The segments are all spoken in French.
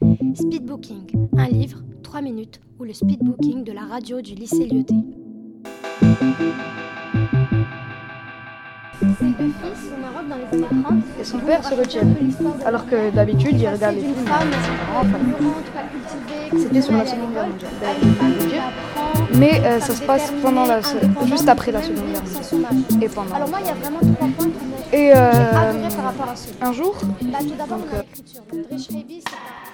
Speedbooking, un livre, 3 minutes, ou le speedbooking de la radio du lycée Lyoté. Et son père se retient. Alors que d'habitude, il regarde les films. C'était sur la Seconde Guerre mondiale. Mais euh, ça se passe pendant la, juste après la Seconde Guerre mondiale. Et pendant. Alors moi, il y a vraiment trois points qui m'ont Et euh, adoré par rapport à ce un jour, Bah, tout d'abord, Donc, dans euh, l'écriture. Donc, Drish Raby, c'est un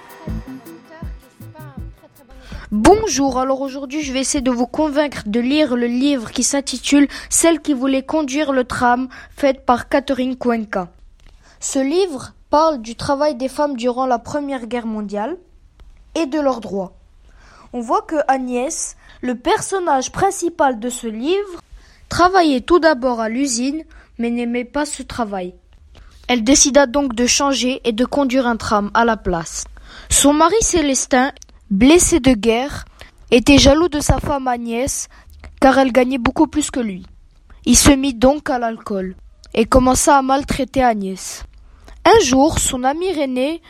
Bonjour, alors aujourd'hui je vais essayer de vous convaincre de lire le livre qui s'intitule Celle qui voulait conduire le tram, fait par Catherine Cuenca. Ce livre parle du travail des femmes durant la Première Guerre mondiale et de leurs droits. On voit que Agnès, le personnage principal de ce livre, travaillait tout d'abord à l'usine mais n'aimait pas ce travail. Elle décida donc de changer et de conduire un tram à la place. Son mari Célestin blessé de guerre, était jaloux de sa femme Agnès, car elle gagnait beaucoup plus que lui. Il se mit donc à l'alcool, et commença à maltraiter Agnès. Un jour, son ami René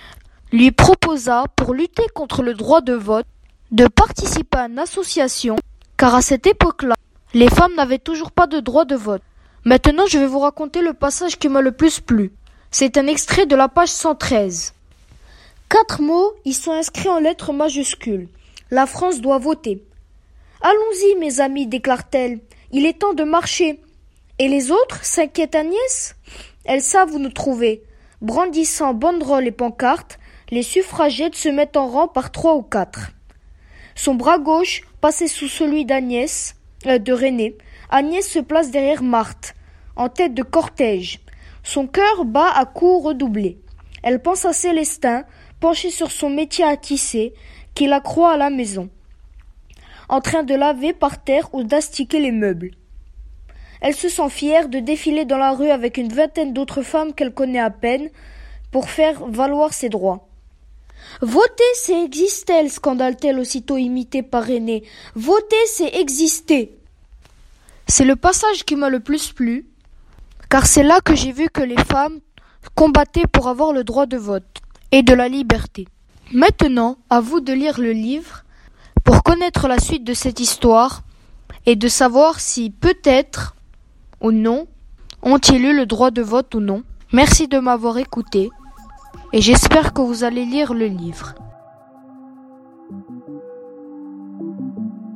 lui proposa, pour lutter contre le droit de vote, de participer à une association, car à cette époque-là, les femmes n'avaient toujours pas de droit de vote. Maintenant, je vais vous raconter le passage qui m'a le plus plu. C'est un extrait de la page 113. Quatre mots y sont inscrits en lettres majuscules. La France doit voter. Allons-y, mes amis, déclare-t-elle. Il est temps de marcher. Et les autres s'inquiète Agnès. Elles savent où nous trouver. Brandissant banderoles et pancartes, les suffragettes se mettent en rang par trois ou quatre. Son bras gauche passait sous celui d'Agnès, euh, de René. Agnès se place derrière Marthe, en tête de cortège. Son cœur bat à coups redoublés. Elle pense à Célestin, sur son métier à tisser, qui la croit à la maison, en train de laver par terre ou d'astiquer les meubles. Elle se sent fière de défiler dans la rue avec une vingtaine d'autres femmes qu'elle connaît à peine pour faire valoir ses droits. Voter, c'est exister, scandale-t-elle aussitôt imitée par René. Voter, c'est exister. C'est le passage qui m'a le plus plu, car c'est là que j'ai vu que les femmes combattaient pour avoir le droit de vote et de la liberté. Maintenant, à vous de lire le livre pour connaître la suite de cette histoire et de savoir si peut-être ou non ont-ils eu le droit de vote ou non. Merci de m'avoir écouté et j'espère que vous allez lire le livre.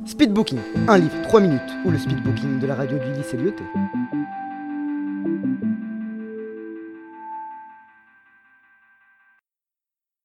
Speedbooking, un livre, 3 minutes, ou le speedbooking de la radio du lycée.